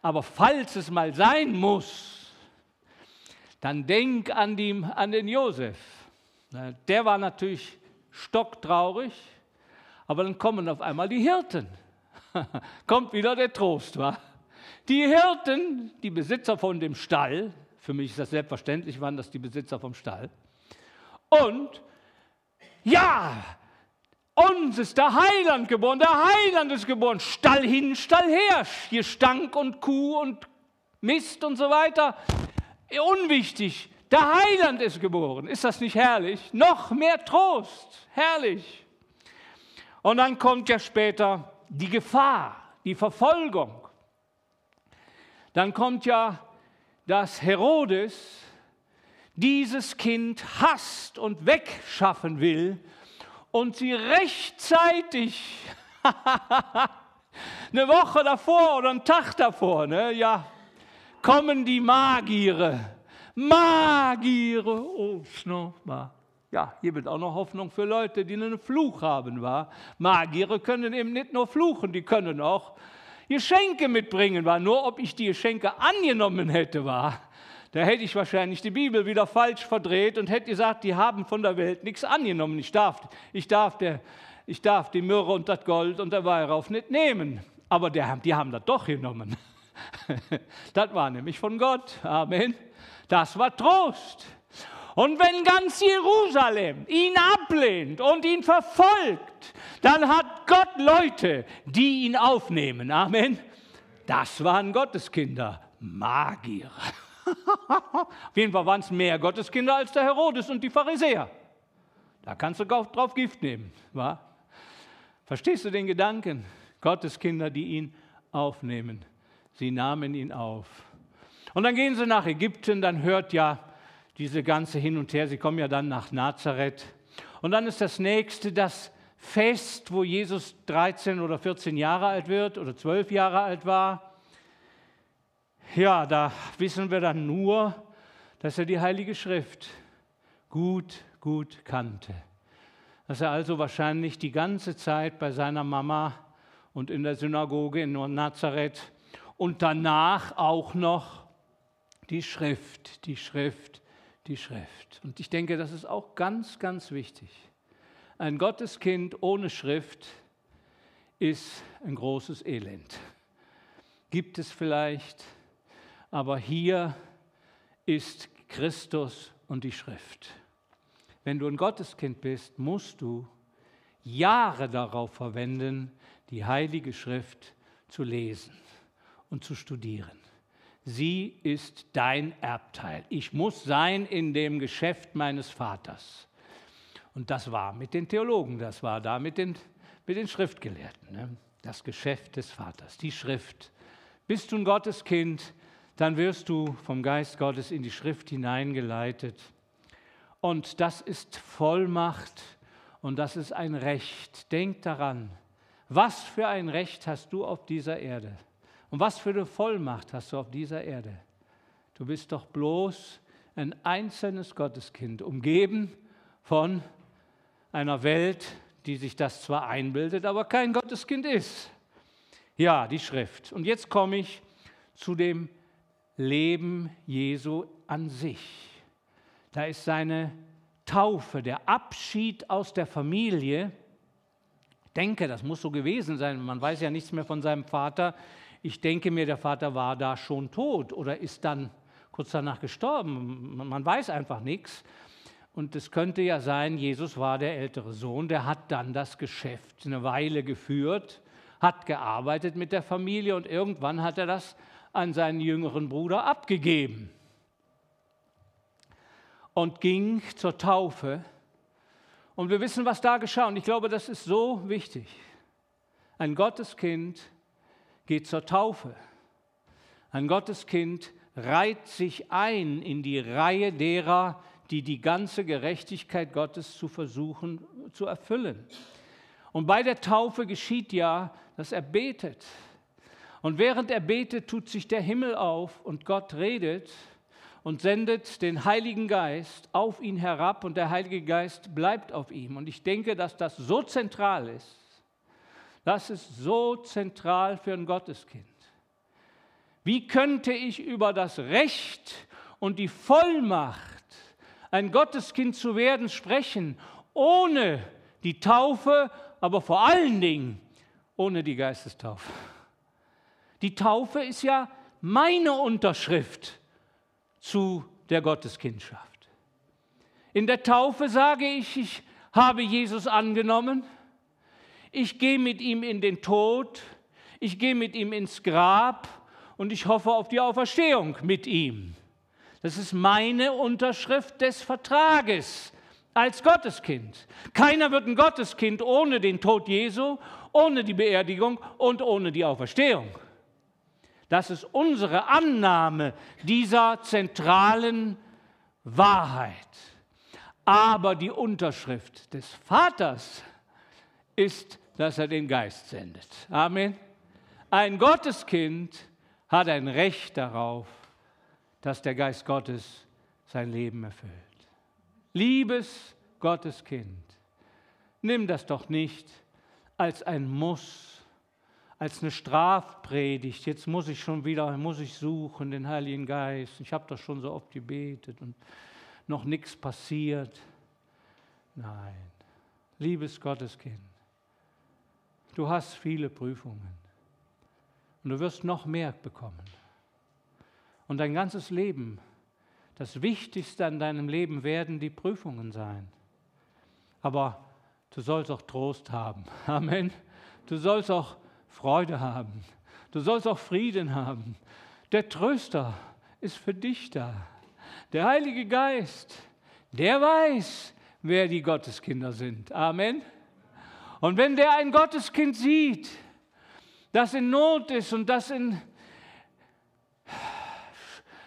Aber falls es mal sein muss, dann denk an, die, an den Josef. Der war natürlich stocktraurig, aber dann kommen auf einmal die Hirten. Kommt wieder der Trost, wa? Die Hirten, die Besitzer von dem Stall, für mich ist das selbstverständlich, waren das die Besitzer vom Stall, und ja, uns ist der Heiland geboren, der Heiland ist geboren. Stall hin, Stall her. Hier Stank und Kuh und Mist und so weiter. Unwichtig. Der Heiland ist geboren. Ist das nicht herrlich? Noch mehr Trost. Herrlich. Und dann kommt ja später die Gefahr, die Verfolgung. Dann kommt ja, dass Herodes dieses Kind hasst und wegschaffen will und sie rechtzeitig, eine Woche davor oder einen Tag davor, ne, ja, kommen die Magiere. Magiere, oh, nochmal. Ja, hier wird auch noch Hoffnung für Leute, die einen Fluch haben, war. Magiere können eben nicht nur fluchen, die können auch Geschenke mitbringen, war. Nur ob ich die Geschenke angenommen hätte, war. Da hätte ich wahrscheinlich die Bibel wieder falsch verdreht und hätte gesagt, die haben von der Welt nichts angenommen. Ich darf, ich darf, der, ich darf die Myrrhe und das Gold und der Weihrauch nicht nehmen. Aber der, die haben das doch genommen. das war nämlich von Gott. Amen. Das war Trost. Und wenn ganz Jerusalem ihn ablehnt und ihn verfolgt, dann hat Gott Leute, die ihn aufnehmen. Amen. Das waren Gotteskinder, Magier. Auf jeden Fall waren es mehr Gotteskinder als der Herodes und die Pharisäer. Da kannst du drauf Gift nehmen. Wa? Verstehst du den Gedanken? Gotteskinder, die ihn aufnehmen. Sie nahmen ihn auf. Und dann gehen sie nach Ägypten, dann hört ja diese ganze Hin und Her, sie kommen ja dann nach Nazareth. Und dann ist das nächste das Fest, wo Jesus 13 oder 14 Jahre alt wird oder 12 Jahre alt war. Ja, da wissen wir dann nur, dass er die Heilige Schrift gut, gut kannte. Dass er also wahrscheinlich die ganze Zeit bei seiner Mama und in der Synagoge in Nazareth und danach auch noch die Schrift, die Schrift, die Schrift. Und ich denke, das ist auch ganz, ganz wichtig. Ein Gotteskind ohne Schrift ist ein großes Elend. Gibt es vielleicht, aber hier ist Christus und die Schrift. Wenn du ein Gotteskind bist, musst du Jahre darauf verwenden, die Heilige Schrift zu lesen und zu studieren. Sie ist dein Erbteil. Ich muss sein in dem Geschäft meines Vaters. Und das war mit den Theologen, das war da mit den, mit den Schriftgelehrten. Ne? Das Geschäft des Vaters, die Schrift. Bist du ein Gotteskind, dann wirst du vom Geist Gottes in die Schrift hineingeleitet. Und das ist Vollmacht und das ist ein Recht. Denk daran, was für ein Recht hast du auf dieser Erde? Und was für eine Vollmacht hast du auf dieser Erde? Du bist doch bloß ein einzelnes Gotteskind, umgeben von einer Welt, die sich das zwar einbildet, aber kein Gotteskind ist. Ja, die Schrift. Und jetzt komme ich zu dem Leben Jesu an sich. Da ist seine Taufe, der Abschied aus der Familie. Ich denke, das muss so gewesen sein. Man weiß ja nichts mehr von seinem Vater. Ich denke mir, der Vater war da schon tot oder ist dann kurz danach gestorben. Man weiß einfach nichts. Und es könnte ja sein, Jesus war der ältere Sohn, der hat dann das Geschäft eine Weile geführt, hat gearbeitet mit der Familie und irgendwann hat er das an seinen jüngeren Bruder abgegeben und ging zur Taufe. Und wir wissen, was da geschah. Und ich glaube, das ist so wichtig. Ein Gotteskind geht zur Taufe. Ein Gotteskind reiht sich ein in die Reihe derer, die die ganze Gerechtigkeit Gottes zu versuchen zu erfüllen. Und bei der Taufe geschieht ja, dass er betet. Und während er betet, tut sich der Himmel auf und Gott redet und sendet den Heiligen Geist auf ihn herab und der Heilige Geist bleibt auf ihm. Und ich denke, dass das so zentral ist, das ist so zentral für ein Gotteskind. Wie könnte ich über das Recht und die Vollmacht, ein Gotteskind zu werden, sprechen, ohne die Taufe, aber vor allen Dingen ohne die Geistestaufe? Die Taufe ist ja meine Unterschrift zu der Gotteskindschaft. In der Taufe sage ich, ich habe Jesus angenommen ich gehe mit ihm in den Tod, ich gehe mit ihm ins Grab und ich hoffe auf die Auferstehung mit ihm. Das ist meine Unterschrift des Vertrages als Gotteskind. Keiner wird ein Gotteskind ohne den Tod Jesu, ohne die Beerdigung und ohne die Auferstehung. Das ist unsere Annahme dieser zentralen Wahrheit. Aber die Unterschrift des Vaters ist, dass er den Geist sendet. Amen. Ein Gotteskind hat ein Recht darauf, dass der Geist Gottes sein Leben erfüllt. Liebes Gotteskind, nimm das doch nicht als ein Muss, als eine Strafpredigt. Jetzt muss ich schon wieder, muss ich suchen, den Heiligen Geist. Ich habe doch schon so oft gebetet und noch nichts passiert. Nein, liebes Gotteskind, du hast viele Prüfungen und du wirst noch mehr bekommen. Und dein ganzes Leben, das Wichtigste an deinem Leben werden die Prüfungen sein. Aber du sollst auch Trost haben. Amen. Du sollst auch Freude haben. Du sollst auch Frieden haben. Der Tröster ist für dich da. Der Heilige Geist, der weiß, wer die Gotteskinder sind. Amen. Und wenn der ein Gotteskind sieht, das in Not ist und das in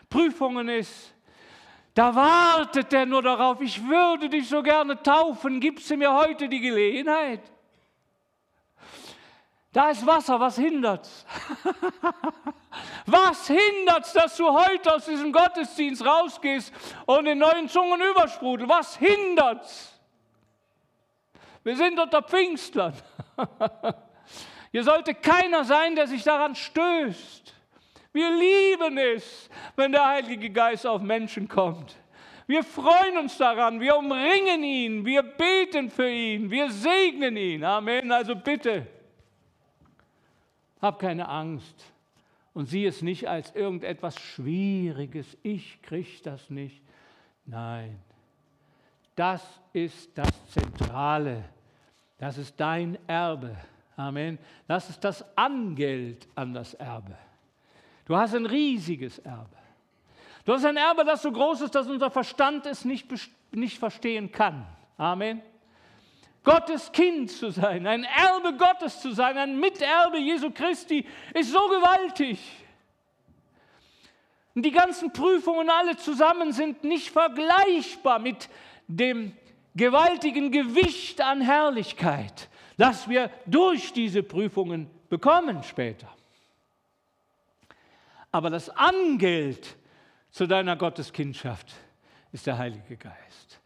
Prüfungen ist, da wartet er nur darauf, ich würde dich so gerne taufen, gibst du mir heute die Gelegenheit? Da ist Wasser, was hindert's? was hindert's, dass du heute aus diesem Gottesdienst rausgehst und in neuen Zungen übersprudelt? Was hindert's? Wir sind unter Pfingstlern. Hier sollte keiner sein, der sich daran stößt. Wir lieben es, wenn der Heilige Geist auf Menschen kommt. Wir freuen uns daran, wir umringen ihn, wir beten für ihn, wir segnen ihn. Amen. Also bitte, hab keine Angst und sieh es nicht als irgendetwas Schwieriges. Ich kriege das nicht. Nein, das ist das Zentrale. Das ist dein Erbe. Amen. Das ist das Angeld an das Erbe. Du hast ein riesiges Erbe. Du hast ein Erbe, das so groß ist, dass unser Verstand es nicht, nicht verstehen kann. Amen. Gottes Kind zu sein, ein Erbe Gottes zu sein, ein Miterbe Jesu Christi, ist so gewaltig. Und die ganzen Prüfungen alle zusammen sind nicht vergleichbar mit dem gewaltigen Gewicht an Herrlichkeit, das wir durch diese Prüfungen bekommen später. Aber das Angeld zu deiner Gotteskindschaft ist der Heilige Geist.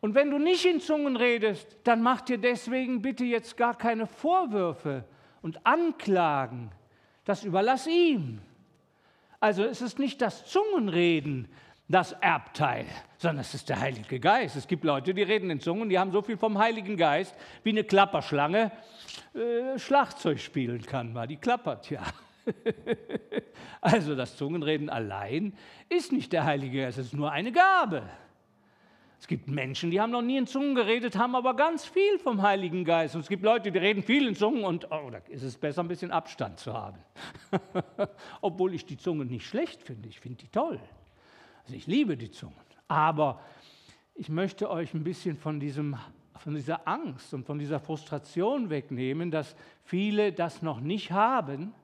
Und wenn du nicht in Zungen redest, dann mach dir deswegen bitte jetzt gar keine Vorwürfe und Anklagen. Das überlass ihm. Also es ist nicht das Zungenreden, das Erbteil, sondern es ist der Heilige Geist. Es gibt Leute, die reden in Zungen, die haben so viel vom Heiligen Geist, wie eine Klapperschlange äh, Schlagzeug spielen kann. Mal. Die klappert ja. also das Zungenreden allein ist nicht der Heilige Geist, es ist nur eine Gabe. Es gibt Menschen, die haben noch nie in Zungen geredet, haben aber ganz viel vom Heiligen Geist. Und es gibt Leute, die reden viel in Zungen und oh, da ist es besser, ein bisschen Abstand zu haben. Obwohl ich die Zungen nicht schlecht finde, ich finde die toll. Also ich liebe die Zungen. Aber ich möchte euch ein bisschen von, diesem, von dieser Angst und von dieser Frustration wegnehmen, dass viele das noch nicht haben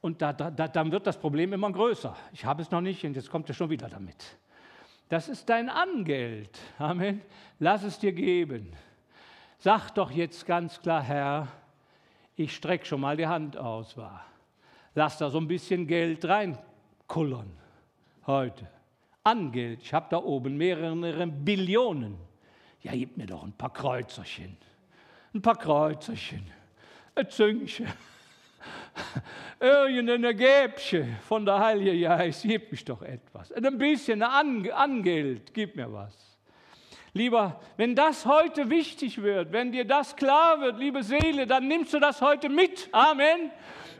und da, da, dann wird das Problem immer größer. Ich habe es noch nicht und jetzt kommt er schon wieder damit. Das ist dein Angeld. Amen. Lass es dir geben. Sag doch jetzt ganz klar, Herr, ich strecke schon mal die Hand aus. War. Lass da so ein bisschen Geld reinkullern heute. Angeld. Ich habe da oben mehrere Billionen. Ja, gib mir doch ein paar Kreuzerchen. Ein paar Kreuzerchen. Ein Züngchen irgendein Gäbchen von der Heilige Geist, gib mich doch etwas. Ein bisschen Angeld, gib mir was. Lieber, wenn das heute wichtig wird, wenn dir das klar wird, liebe Seele, dann nimmst du das heute mit. Amen.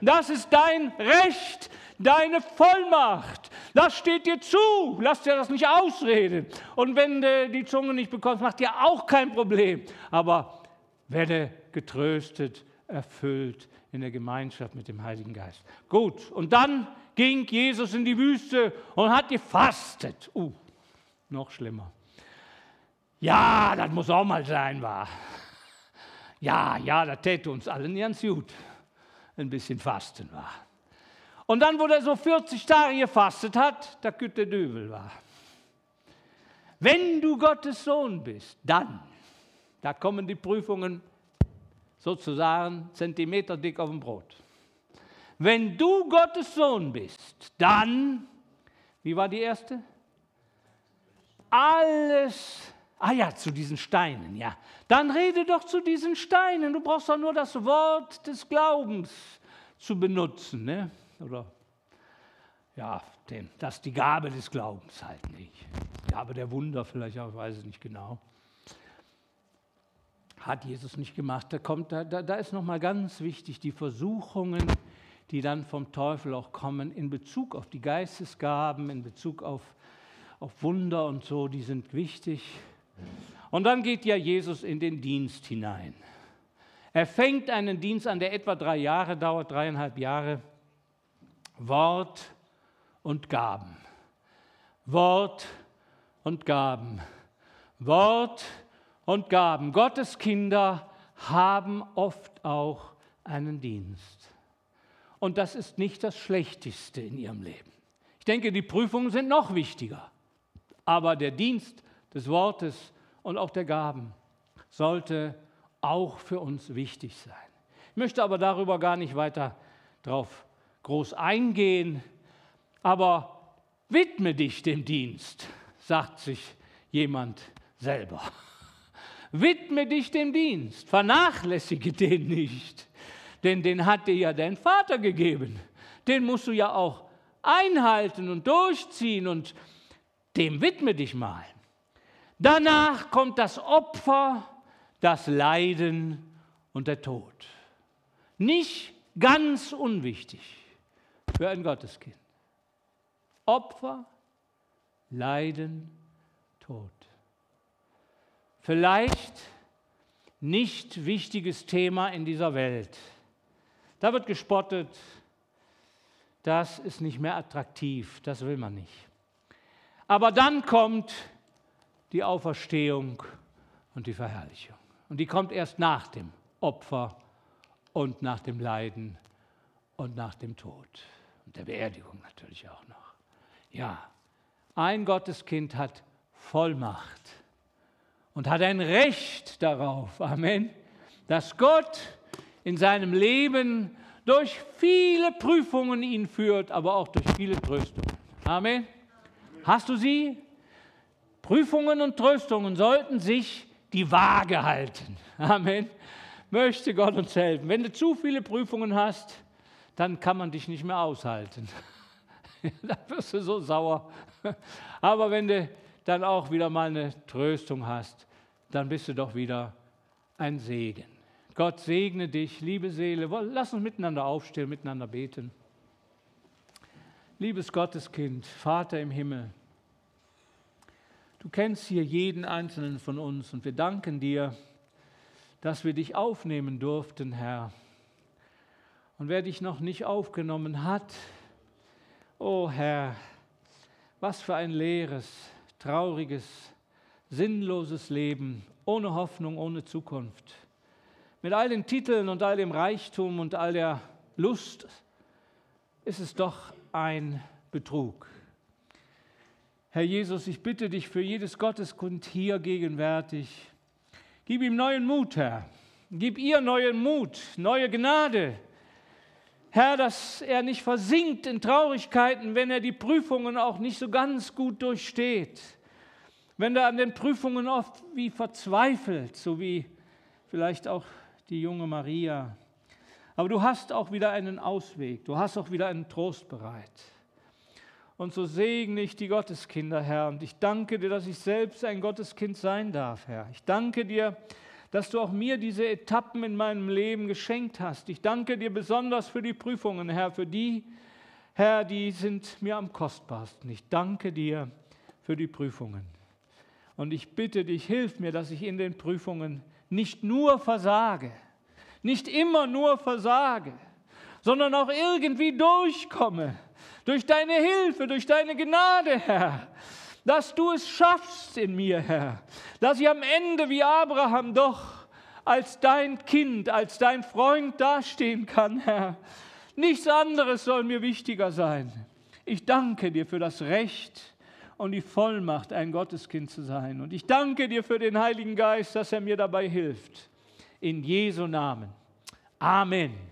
Das ist dein Recht, deine Vollmacht. Das steht dir zu. Lass dir das nicht ausreden. Und wenn du die Zunge nicht bekommst, macht dir auch kein Problem. Aber werde getröstet erfüllt in der Gemeinschaft mit dem Heiligen Geist. Gut, und dann ging Jesus in die Wüste und hat gefastet. Uh, noch schlimmer. Ja, das muss auch mal sein, war. Ja, ja, das täte uns allen ganz gut. Ein bisschen Fasten war. Und dann, wo er so 40 Tage gefastet hat, da kütt der Dübel war. Wenn du Gottes Sohn bist, dann, da kommen die Prüfungen sozusagen Zentimeter dick auf dem Brot. Wenn du Gottes Sohn bist, dann, wie war die erste? Alles, ah ja, zu diesen Steinen, ja. Dann rede doch zu diesen Steinen. Du brauchst doch nur das Wort des Glaubens zu benutzen, ne? Oder ja, den, das ist die Gabe des Glaubens halt nicht. Gabe der Wunder vielleicht auch, ich weiß es nicht genau. Hat Jesus nicht gemacht. Da, kommt, da, da, da ist nochmal ganz wichtig, die Versuchungen, die dann vom Teufel auch kommen, in Bezug auf die Geistesgaben, in Bezug auf, auf Wunder und so, die sind wichtig. Und dann geht ja Jesus in den Dienst hinein. Er fängt einen Dienst an, der etwa drei Jahre dauert, dreieinhalb Jahre. Wort und Gaben. Wort und Gaben. Wort und Gaben. Gottes Kinder haben oft auch einen Dienst. Und das ist nicht das Schlechteste in ihrem Leben. Ich denke, die Prüfungen sind noch wichtiger. Aber der Dienst des Wortes und auch der Gaben sollte auch für uns wichtig sein. Ich möchte aber darüber gar nicht weiter drauf groß eingehen, aber widme dich dem Dienst, sagt sich jemand selber. Widme dich dem Dienst, vernachlässige den nicht, denn den hat dir ja dein Vater gegeben. Den musst du ja auch einhalten und durchziehen und dem widme dich mal. Danach kommt das Opfer, das Leiden und der Tod. Nicht ganz unwichtig für ein Gotteskind. Opfer, Leiden, Tod. Vielleicht nicht wichtiges Thema in dieser Welt. Da wird gespottet, das ist nicht mehr attraktiv, das will man nicht. Aber dann kommt die Auferstehung und die Verherrlichung. Und die kommt erst nach dem Opfer und nach dem Leiden und nach dem Tod und der Beerdigung natürlich auch noch. Ja, ein Gotteskind hat Vollmacht und hat ein Recht darauf, Amen, dass Gott in seinem Leben durch viele Prüfungen ihn führt, aber auch durch viele Tröstungen. Amen. Hast du sie? Prüfungen und Tröstungen sollten sich die Waage halten. Amen. Möchte Gott uns helfen. Wenn du zu viele Prüfungen hast, dann kann man dich nicht mehr aushalten. da wirst du so sauer. Aber wenn du dann auch wieder mal eine Tröstung hast, dann bist du doch wieder ein Segen. Gott segne dich, liebe Seele. Lass uns miteinander aufstehen, miteinander beten. Liebes Gotteskind, Vater im Himmel, du kennst hier jeden einzelnen von uns und wir danken dir, dass wir dich aufnehmen durften, Herr. Und wer dich noch nicht aufgenommen hat, oh Herr, was für ein leeres, trauriges, sinnloses Leben, ohne Hoffnung, ohne Zukunft. Mit all den Titeln und all dem Reichtum und all der Lust ist es doch ein Betrug. Herr Jesus, ich bitte dich für jedes Gotteskund hier gegenwärtig, gib ihm neuen Mut, Herr. Gib ihr neuen Mut, neue Gnade, Herr, dass er nicht versinkt in Traurigkeiten, wenn er die Prüfungen auch nicht so ganz gut durchsteht. Wenn er an den Prüfungen oft wie verzweifelt, so wie vielleicht auch die junge Maria. Aber du hast auch wieder einen Ausweg, du hast auch wieder einen Trost bereit. Und so segne ich die Gotteskinder, Herr, und ich danke dir, dass ich selbst ein Gotteskind sein darf, Herr. Ich danke dir, dass du auch mir diese Etappen in meinem Leben geschenkt hast. Ich danke dir besonders für die Prüfungen, Herr, für die, Herr, die sind mir am kostbarsten. Ich danke dir für die Prüfungen. Und ich bitte dich, hilf mir, dass ich in den Prüfungen nicht nur versage, nicht immer nur versage, sondern auch irgendwie durchkomme. Durch deine Hilfe, durch deine Gnade, Herr. Dass du es schaffst in mir, Herr. Dass ich am Ende wie Abraham doch als dein Kind, als dein Freund dastehen kann, Herr. Nichts anderes soll mir wichtiger sein. Ich danke dir für das Recht und die Vollmacht, ein Gotteskind zu sein. Und ich danke dir für den Heiligen Geist, dass er mir dabei hilft. In Jesu Namen. Amen.